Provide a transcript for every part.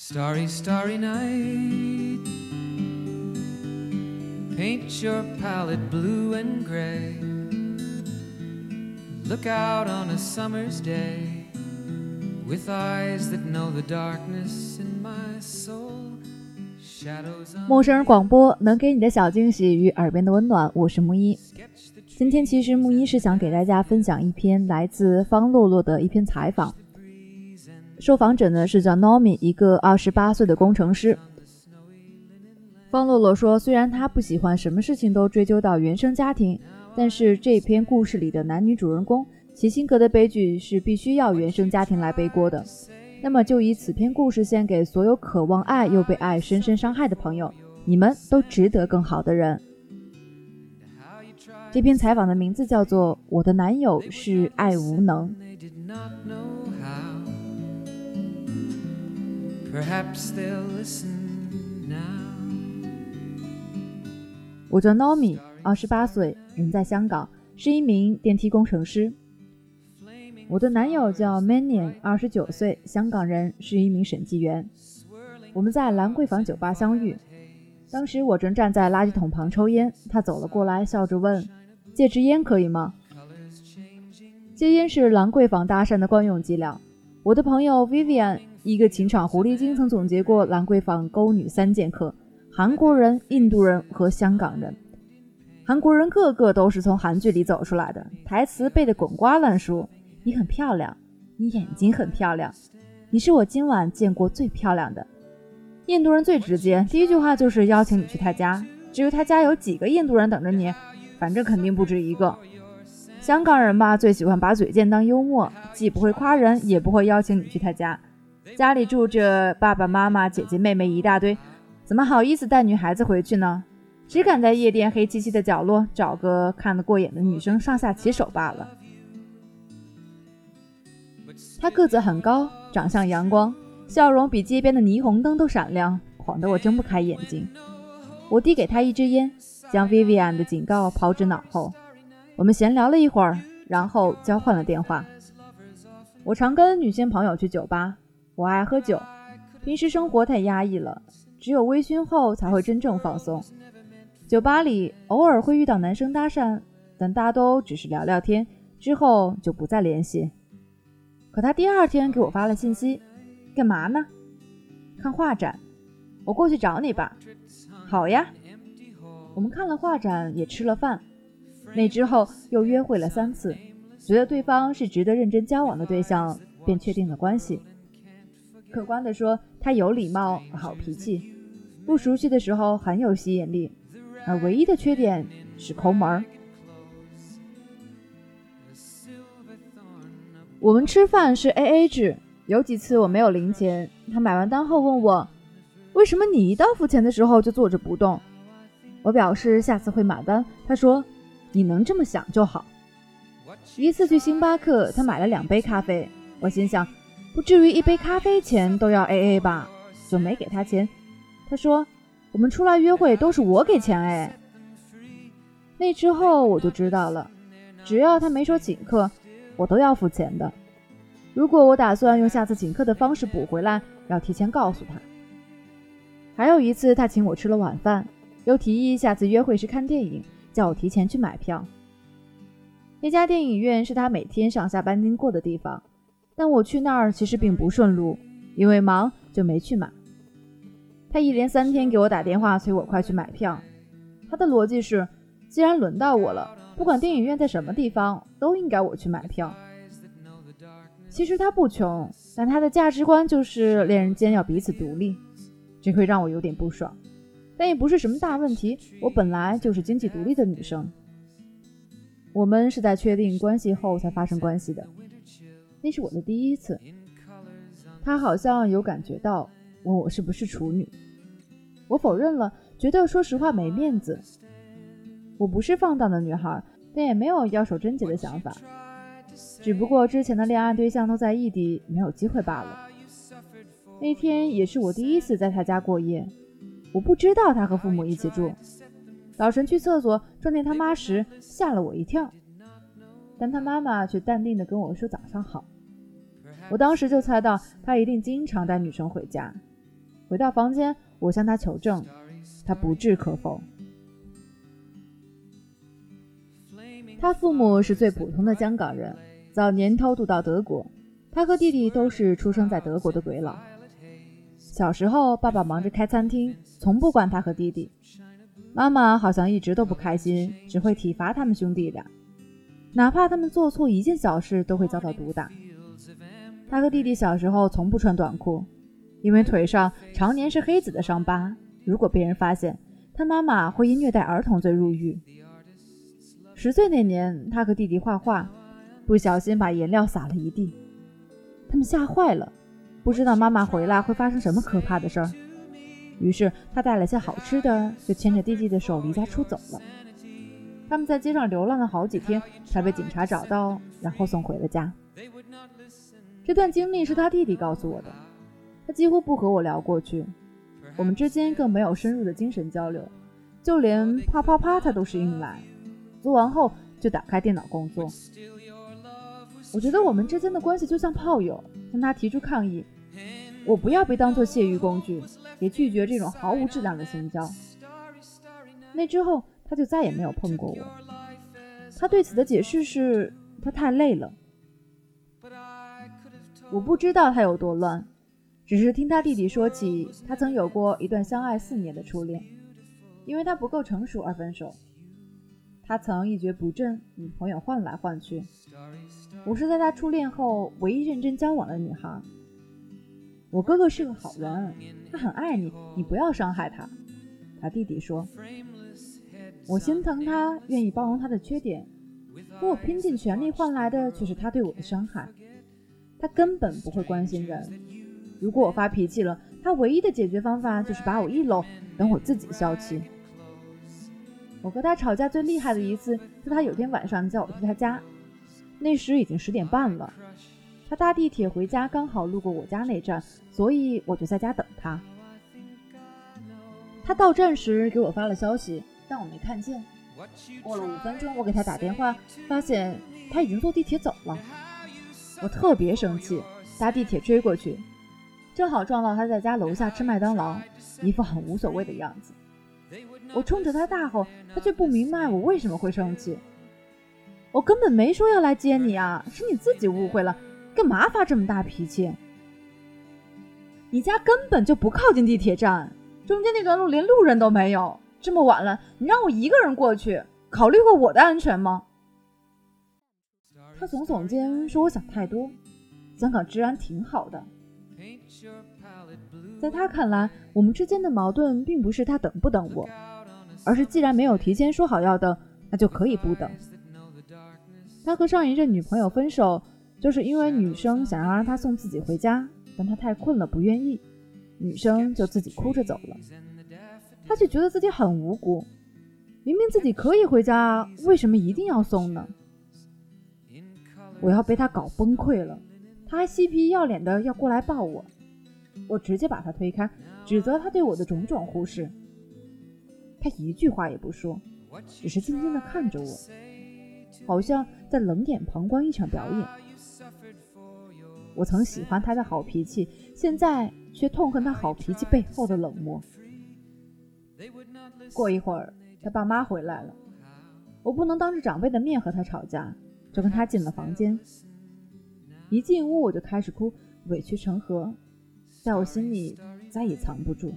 Starry, starry night. Paint your palette blue and gray. Look out on a summer's day with eyes that know the darkness in my soul. Shadows 陌生人广播能给你的小惊喜与耳边的温暖，我是木一。今天其实木一是想给大家分享一篇来自方洛洛的一篇采访。受访者呢是叫 Nomi，一个二十八岁的工程师。方洛洛说，虽然他不喜欢什么事情都追究到原生家庭，但是这篇故事里的男女主人公其性格的悲剧是必须要原生家庭来背锅的。那么就以此篇故事献给所有渴望爱又被爱深深伤害的朋友，你们都值得更好的人。这篇采访的名字叫做《我的男友是爱无能》。Perhaps they'll listen now. 我叫 Nomi，二十八岁，人在香港，是一名电梯工程师。我的男友叫 Manian，二十九岁，香港人，是一名审计员。我们在兰桂坊酒吧相遇，当时我正站在垃圾桶旁抽烟，他走了过来，笑着问：“借支烟可以吗？” Colors changing. 戒烟是兰桂坊搭讪的惯用伎俩。我的朋友 Vivian，一个情场狐狸精，曾总结过兰桂坊勾女三剑客：韩国人、印度人和香港人。韩国人个个都是从韩剧里走出来的，台词背得滚瓜烂熟。你很漂亮，你眼睛很漂亮，你是我今晚见过最漂亮的。印度人最直接，第一句话就是邀请你去他家。至于他家有几个印度人等着你，反正肯定不止一个。香港人吧，最喜欢把嘴贱当幽默，既不会夸人，也不会邀请你去他家。家里住着爸爸妈妈、姐姐妹妹一大堆，怎么好意思带女孩子回去呢？只敢在夜店黑漆漆的角落找个看得过眼的女生上下其手罢了。他个子很高，长相阳光，笑容比街边的霓虹灯都闪亮，晃得我睁不开眼睛。我递给他一支烟，将 Vivian 的警告抛之脑后。我们闲聊了一会儿，然后交换了电话。我常跟女性朋友去酒吧，我爱喝酒，平时生活太压抑了，只有微醺后才会真正放松。酒吧里偶尔会遇到男生搭讪，但大都只是聊聊天，之后就不再联系。可他第二天给我发了信息，干嘛呢？看画展，我过去找你吧。好呀，我们看了画展，也吃了饭。那之后又约会了三次，觉得对方是值得认真交往的对象，便确定了关系。客观地说，他有礼貌、好脾气，不熟悉的时候很有吸引力，而唯一的缺点是抠门儿。我们吃饭是 A A 制，有几次我没有零钱，他买完单后问我，为什么你一到付钱的时候就坐着不动？我表示下次会买单，他说。你能这么想就好。一次去星巴克，他买了两杯咖啡，我心想，不至于一杯咖啡钱都要 A A 吧，就没给他钱。他说，我们出来约会都是我给钱哎。那之后我就知道了，只要他没说请客，我都要付钱的。如果我打算用下次请客的方式补回来，要提前告诉他。还有一次，他请我吃了晚饭，又提议下次约会时看电影。叫我提前去买票。那家电影院是他每天上下班经过的地方，但我去那儿其实并不顺路，因为忙就没去买。他一连三天给我打电话催我快去买票。他的逻辑是，既然轮到我了，不管电影院在什么地方，都应该我去买票。其实他不穷，但他的价值观就是恋人间要彼此独立，这会让我有点不爽。但也不是什么大问题，我本来就是经济独立的女生。我们是在确定关系后才发生关系的，那是我的第一次。他好像有感觉到，问我是不是处女，我否认了，觉得说实话没面子。我不是放荡的女孩，但也没有要守贞洁的想法，只不过之前的恋爱对象都在异地，没有机会罢了。那天也是我第一次在他家过夜。我不知道他和父母一起住。早晨去厕所撞见他妈时，吓了我一跳，但他妈妈却淡定地跟我说早上好。我当时就猜到他一定经常带女生回家，回到房间，我向他求证，他不置可否。他父母是最普通的香港人，早年偷渡到德国。他和弟弟都是出生在德国的鬼佬。小时候，爸爸忙着开餐厅，从不管他和弟弟。妈妈好像一直都不开心，只会体罚他们兄弟俩，哪怕他们做错一件小事，都会遭到毒打。他和弟弟小时候从不穿短裤，因为腿上常年是黑子的伤疤。如果被人发现，他妈妈会因虐待儿童罪入狱。十岁那年，他和弟弟画画，不小心把颜料洒了一地，他们吓坏了，不知道妈妈回来会发生什么可怕的事儿。于是他带了些好吃的，就牵着弟弟的手离家出走了。他们在街上流浪了好几天，才被警察找到，然后送回了家。这段经历是他弟弟告诉我的。他几乎不和我聊过去，我们之间更没有深入的精神交流，就连啪啪啪他都是硬来，做完后就打开电脑工作。我觉得我们之间的关系就像炮友，向他提出抗议。我不要被当作泄欲工具，也拒绝这种毫无质量的性交。那之后，他就再也没有碰过我。他对此的解释是他太累了。我不知道他有多乱，只是听他弟弟说起，他曾有过一段相爱四年的初恋，因为他不够成熟而分手。他曾一蹶不振，女朋友换来换去。我是在他初恋后唯一认真交往的女孩。我哥哥是个好人，他很爱你，你不要伤害他。他弟弟说：“我心疼他，愿意包容他的缺点，可我拼尽全力换来的却是他对我的伤害。他根本不会关心人。如果我发脾气了，他唯一的解决方法就是把我一搂，等我自己消气。我和他吵架最厉害的一次，是他有天晚上叫我去他家，那时已经十点半了。”他搭地铁回家，刚好路过我家那站，所以我就在家等他。他到站时给我发了消息，但我没看见。过了五分钟，我给他打电话，发现他已经坐地铁走了。我特别生气，搭地铁追过去，正好撞到他在家楼下吃麦当劳，一副很无所谓的样子。我冲着他大吼，他却不明白我为什么会生气。我根本没说要来接你啊，是你自己误会了。干嘛发这么大脾气？你家根本就不靠近地铁站，中间那段路连路人都没有。这么晚了，你让我一个人过去，考虑过我的安全吗？他耸耸肩，说：“我想太多。香港治安挺好的。”在他看来，我们之间的矛盾并不是他等不等我，而是既然没有提前说好要等，那就可以不等。他和上一任女朋友分手。就是因为女生想要让他送自己回家，但他太困了不愿意，女生就自己哭着走了。他却觉得自己很无辜，明明自己可以回家，为什么一定要送呢？我要被他搞崩溃了，他还嬉皮要脸的要过来抱我，我直接把他推开，指责他对我的种种忽视。他一句话也不说，只是静静的看着我，好像在冷眼旁观一场表演。我曾喜欢他的好脾气，现在却痛恨他好脾气背后的冷漠。过一会儿，他爸妈回来了，我不能当着长辈的面和他吵架，就跟他进了房间。一进屋我就开始哭，委屈成河，在我心里再也藏不住。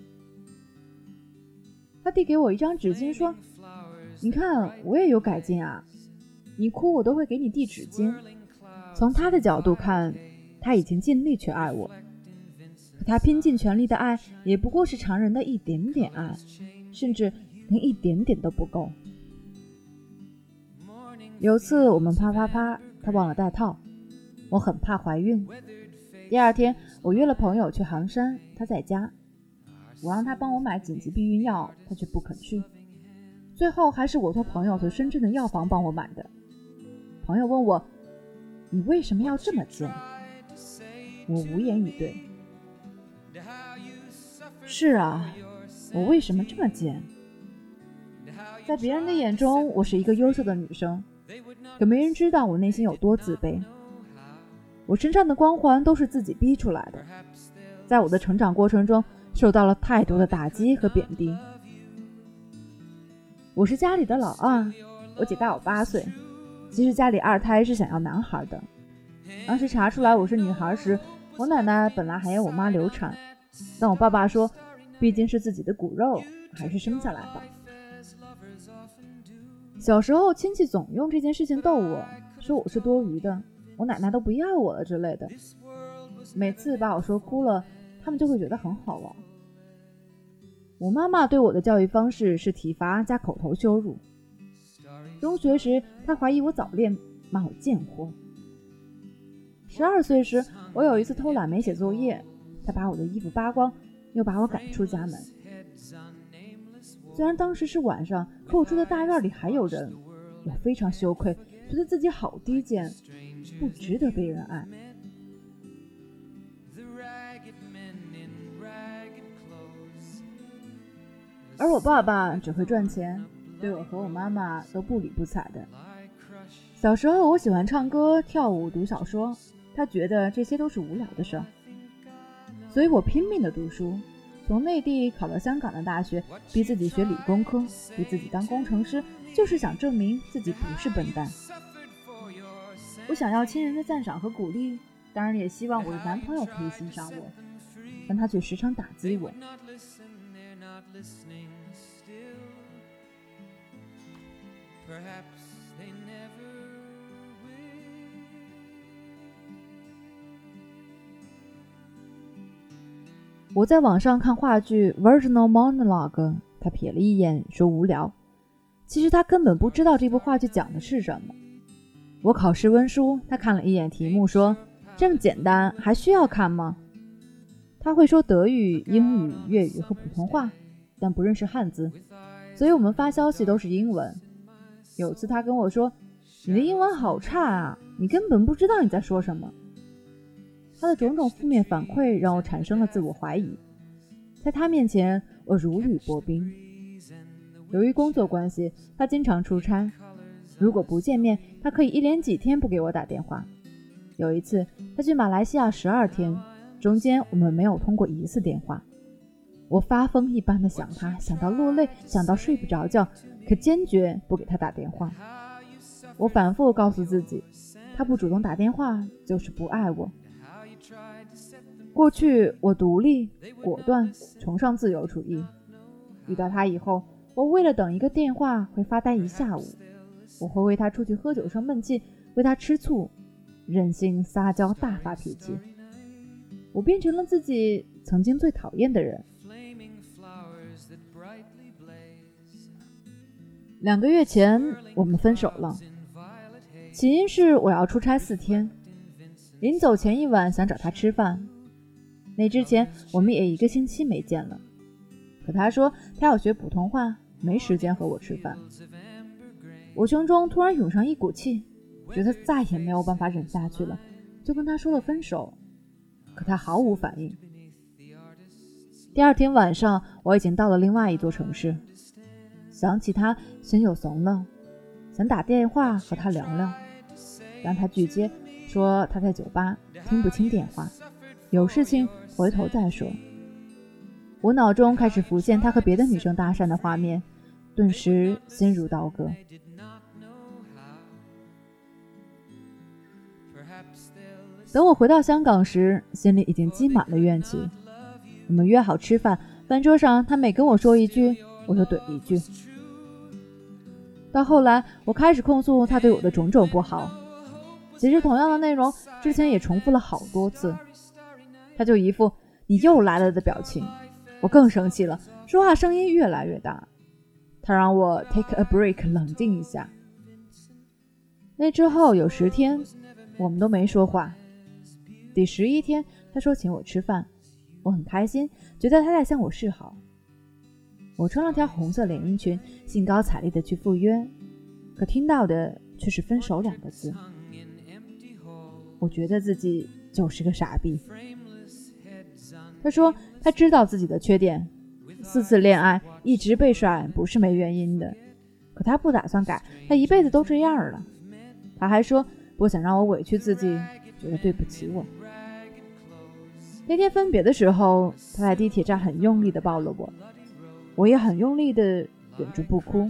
他递给我一张纸巾，说：“你看，我也有改进啊，你哭我都会给你递纸巾。”从他的角度看。他已经尽力去爱我，可他拼尽全力的爱也不过是常人的一点点爱，甚至连一点点都不够。有次我们啪啪啪，他忘了带套，我很怕怀孕。第二天我约了朋友去杭山，他在家，我让他帮我买紧急避孕药，他却不肯去。最后还是我托朋友从深圳的药房帮我买的。朋友问我：“你为什么要这么贱？”我无言以对。是啊，我为什么这么贱？在别人的眼中，我是一个优秀的女生，可没人知道我内心有多自卑。我身上的光环都是自己逼出来的。在我的成长过程中，受到了太多的打击和贬低。我是家里的老二，我姐大我八岁。其实家里二胎是想要男孩的。当时查出来我是女孩时，我奶奶本来还要我妈流产，但我爸爸说，毕竟是自己的骨肉，还是生下来吧。小时候亲戚总用这件事情逗我，说我是多余的，我奶奶都不要我了之类的。每次把我说哭了，他们就会觉得很好玩。我妈妈对我的教育方式是体罚加口头羞辱。中学时，她怀疑我早恋，骂我贱货。十二岁时，我有一次偷懒没写作业，他把我的衣服扒光，又把我赶出家门。虽然当时是晚上，可我住的大院里还有人，我非常羞愧，觉得自己好低贱，不值得被人爱。而我爸爸只会赚钱，对我和我妈妈都不理不睬的。小时候我喜欢唱歌、跳舞、读小说，他觉得这些都是无聊的事儿，所以我拼命的读书，从内地考到香港的大学，逼自己学理工科，逼自己当工程师，就是想证明自己不是笨蛋。我想要亲人的赞赏和鼓励，当然也希望我的男朋友可以欣赏我，但他却时常打击我。我在网上看话剧《Virginal Monologue》，他瞥了一眼，说无聊。其实他根本不知道这部话剧讲的是什么。我考试温书，他看了一眼题目，说：“这么简单，还需要看吗？”他会说德语、英语、粤语和普通话，但不认识汉字，所以我们发消息都是英文。有次他跟我说：“你的英文好差啊，你根本不知道你在说什么。”他的种种负面反馈让我产生了自我怀疑，在他面前我如履薄冰。由于工作关系，他经常出差，如果不见面，他可以一连几天不给我打电话。有一次他去马来西亚十二天，中间我们没有通过一次电话。我发疯一般的想他，想到落泪，想到睡不着觉，可坚决不给他打电话。我反复告诉自己，他不主动打电话就是不爱我。过去我独立、果断，崇尚自由主义。遇到他以后，我为了等一个电话会发呆一下午。我会为他出去喝酒生闷气，为他吃醋，任性撒娇，大发脾气。我变成了自己曾经最讨厌的人。两个月前，我们分手了。起因是我要出差四天，临走前一晚想找他吃饭。那之前我们也一个星期没见了。可他说他要学普通话，没时间和我吃饭。我胸中突然涌上一股气，觉得再也没有办法忍下去了，就跟他说了分手。可他毫无反应。第二天晚上，我已经到了另外一座城市。想起他，心又怂了，想打电话和他聊聊，让他拒接，说他在酒吧，听不清电话，有事情回头再说。我脑中开始浮现他和别的女生搭讪的画面，顿时心如刀割。等我回到香港时，心里已经积满了怨气。我们约好吃饭，饭桌上他每跟我说一句，我就怼一句。到后来，我开始控诉他对我的种种不好。其实同样的内容之前也重复了好多次，他就一副你又来了的表情。我更生气了，说话声音越来越大。他让我 take a break，冷静一下。那之后有十天，我们都没说话。第十一天，他说请我吃饭，我很开心，觉得他在向我示好。我穿了条红色连衣裙，兴高采烈地去赴约，可听到的却是“分手”两个字。我觉得自己就是个傻逼。他说他知道自己的缺点，四次恋爱一直被甩不是没原因的，可他不打算改，他一辈子都这样了。他还说不想让我委屈自己，觉得对不起我。那天分别的时候，他在地铁站很用力地抱了我，我也很用力地忍住不哭。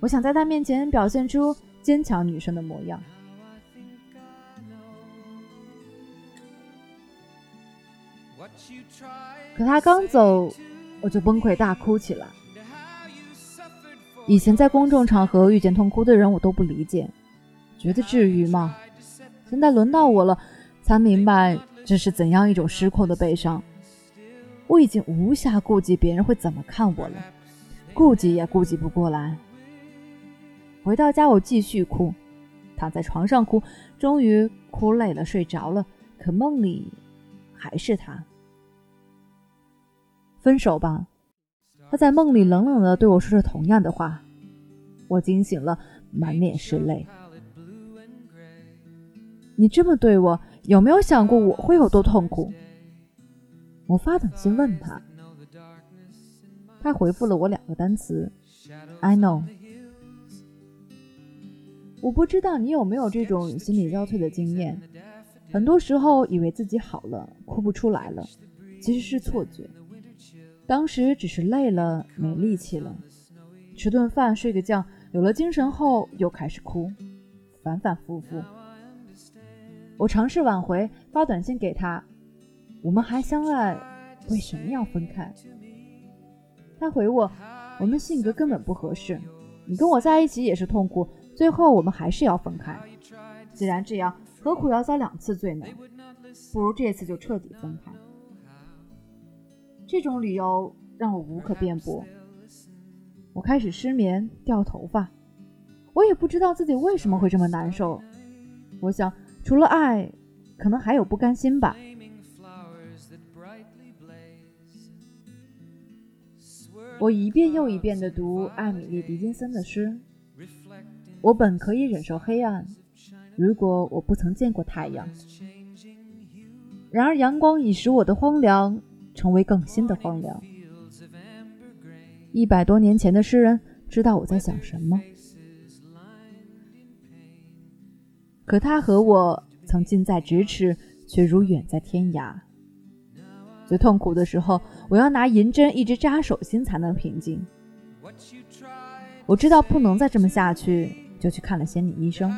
我想在他面前表现出坚强女生的模样。可他刚走，我就崩溃大哭起来。以前在公众场合遇见痛哭的人，我都不理解，觉得至于吗？现在轮到我了，才明白这是怎样一种失控的悲伤。我已经无暇顾及别人会怎么看我了，顾及也顾及不过来。回到家，我继续哭，躺在床上哭，终于哭累了，睡着了。可梦里还是他。分手吧，他在梦里冷冷地对我说着同样的话。我惊醒了，满脸是泪。你这么对我，有没有想过我会有多痛苦？我发短信问他，他回复了我两个单词：I know。我不知道你有没有这种心力交瘁的经验，很多时候以为自己好了，哭不出来了，其实是错觉。当时只是累了，没力气了，吃顿饭，睡个觉，有了精神后又开始哭，反反复复。我尝试挽回，发短信给他：“我们还相爱，为什么要分开？”他回我：“我们性格根本不合适，你跟我在一起也是痛苦，最后我们还是要分开。既然这样，何苦要遭两次罪呢？不如这次就彻底分开。”这种理由让我无可辩驳。我开始失眠、掉头发，我也不知道自己为什么会这么难受。我想，除了爱，可能还有不甘心吧。我一遍又一遍地读艾米丽·狄金森的诗。我本可以忍受黑暗，如果我不曾见过太阳。然而，阳光已使我的荒凉。成为更新的荒凉。一百多年前的诗人知道我在想什么，可他和我曾近在咫尺，却如远在天涯。最痛苦的时候，我要拿银针一直扎手心才能平静。我知道不能再这么下去，就去看了心理医生。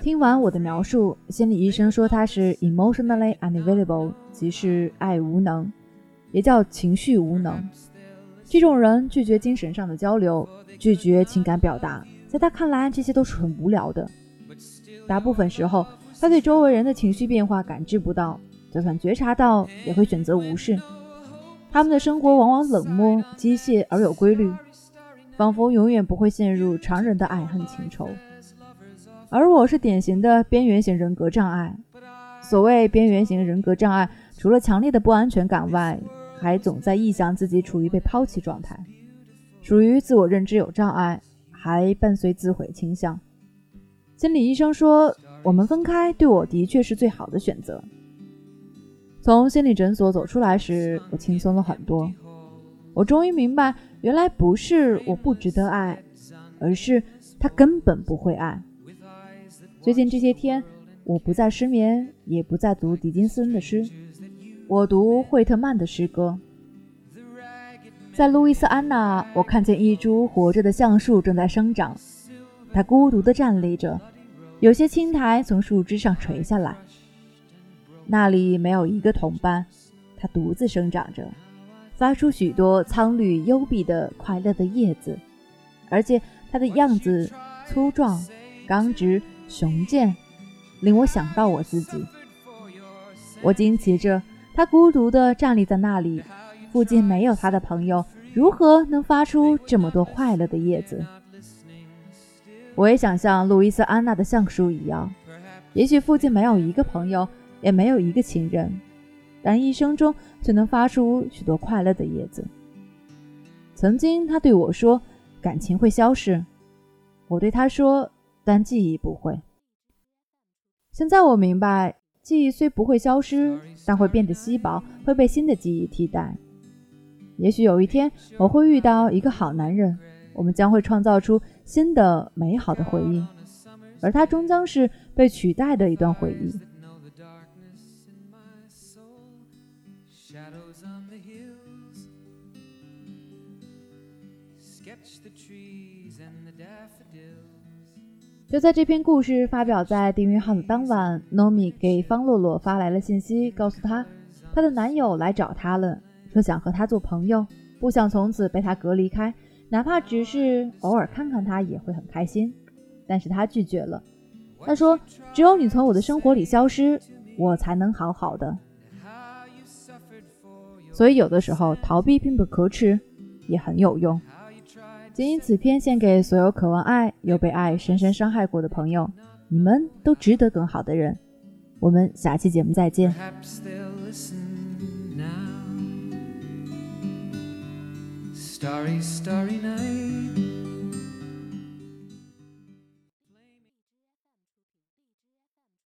听完我的描述，心理医生说他是 emotionally unavailable，即是爱无能，也叫情绪无能。这种人拒绝精神上的交流，拒绝情感表达，在他看来，这些都是很无聊的。大部分时候，他对周围人的情绪变化感知不到，就算觉察到，也会选择无视。他们的生活往往冷漠、机械而有规律，仿佛永远不会陷入常人的爱恨情仇。而我是典型的边缘型人格障碍。所谓边缘型人格障碍，除了强烈的不安全感外，还总在臆想自己处于被抛弃状态，属于自我认知有障碍，还伴随自毁倾向。心理医生说，我们分开对我的确是最好的选择。从心理诊所走出来时，我轻松了很多。我终于明白，原来不是我不值得爱，而是他根本不会爱。最近这些天，我不再失眠，也不再读狄金森的诗，我读惠特曼的诗歌。在路易斯安那，我看见一株活着的橡树正在生长，它孤独地站立着，有些青苔从树枝上垂下来。那里没有一个同伴，它独自生长着，发出许多苍绿幽闭的快乐的叶子，而且它的样子粗壮、刚直。雄健，令我想到我自己。我惊奇着，他孤独地站立在那里，附近没有他的朋友，如何能发出这么多快乐的叶子？我也想像路易斯安娜的橡树一样，也许附近没有一个朋友，也没有一个情人，但一生中却能发出许多快乐的叶子。曾经他对我说：“感情会消失。”我对他说。但记忆不会。现在我明白，记忆虽不会消失，但会变得稀薄，会被新的记忆替代。也许有一天，我会遇到一个好男人，我们将会创造出新的美好的回忆。而他终将是被取代的一段回忆。就在这篇故事发表在订阅号的当晚，Nomi 给方洛洛发来了信息，告诉她，她的男友来找她了，说想和她做朋友，不想从此被她隔离开，哪怕只是偶尔看看她也会很开心。但是她拒绝了，她说：“只有你从我的生活里消失，我才能好好的。”所以有的时候逃避并不可耻，也很有用。仅以此篇献给所有渴望爱又被爱深深伤害过的朋友，你们都值得更好的人。我们下期节目再见。Starry, starry night.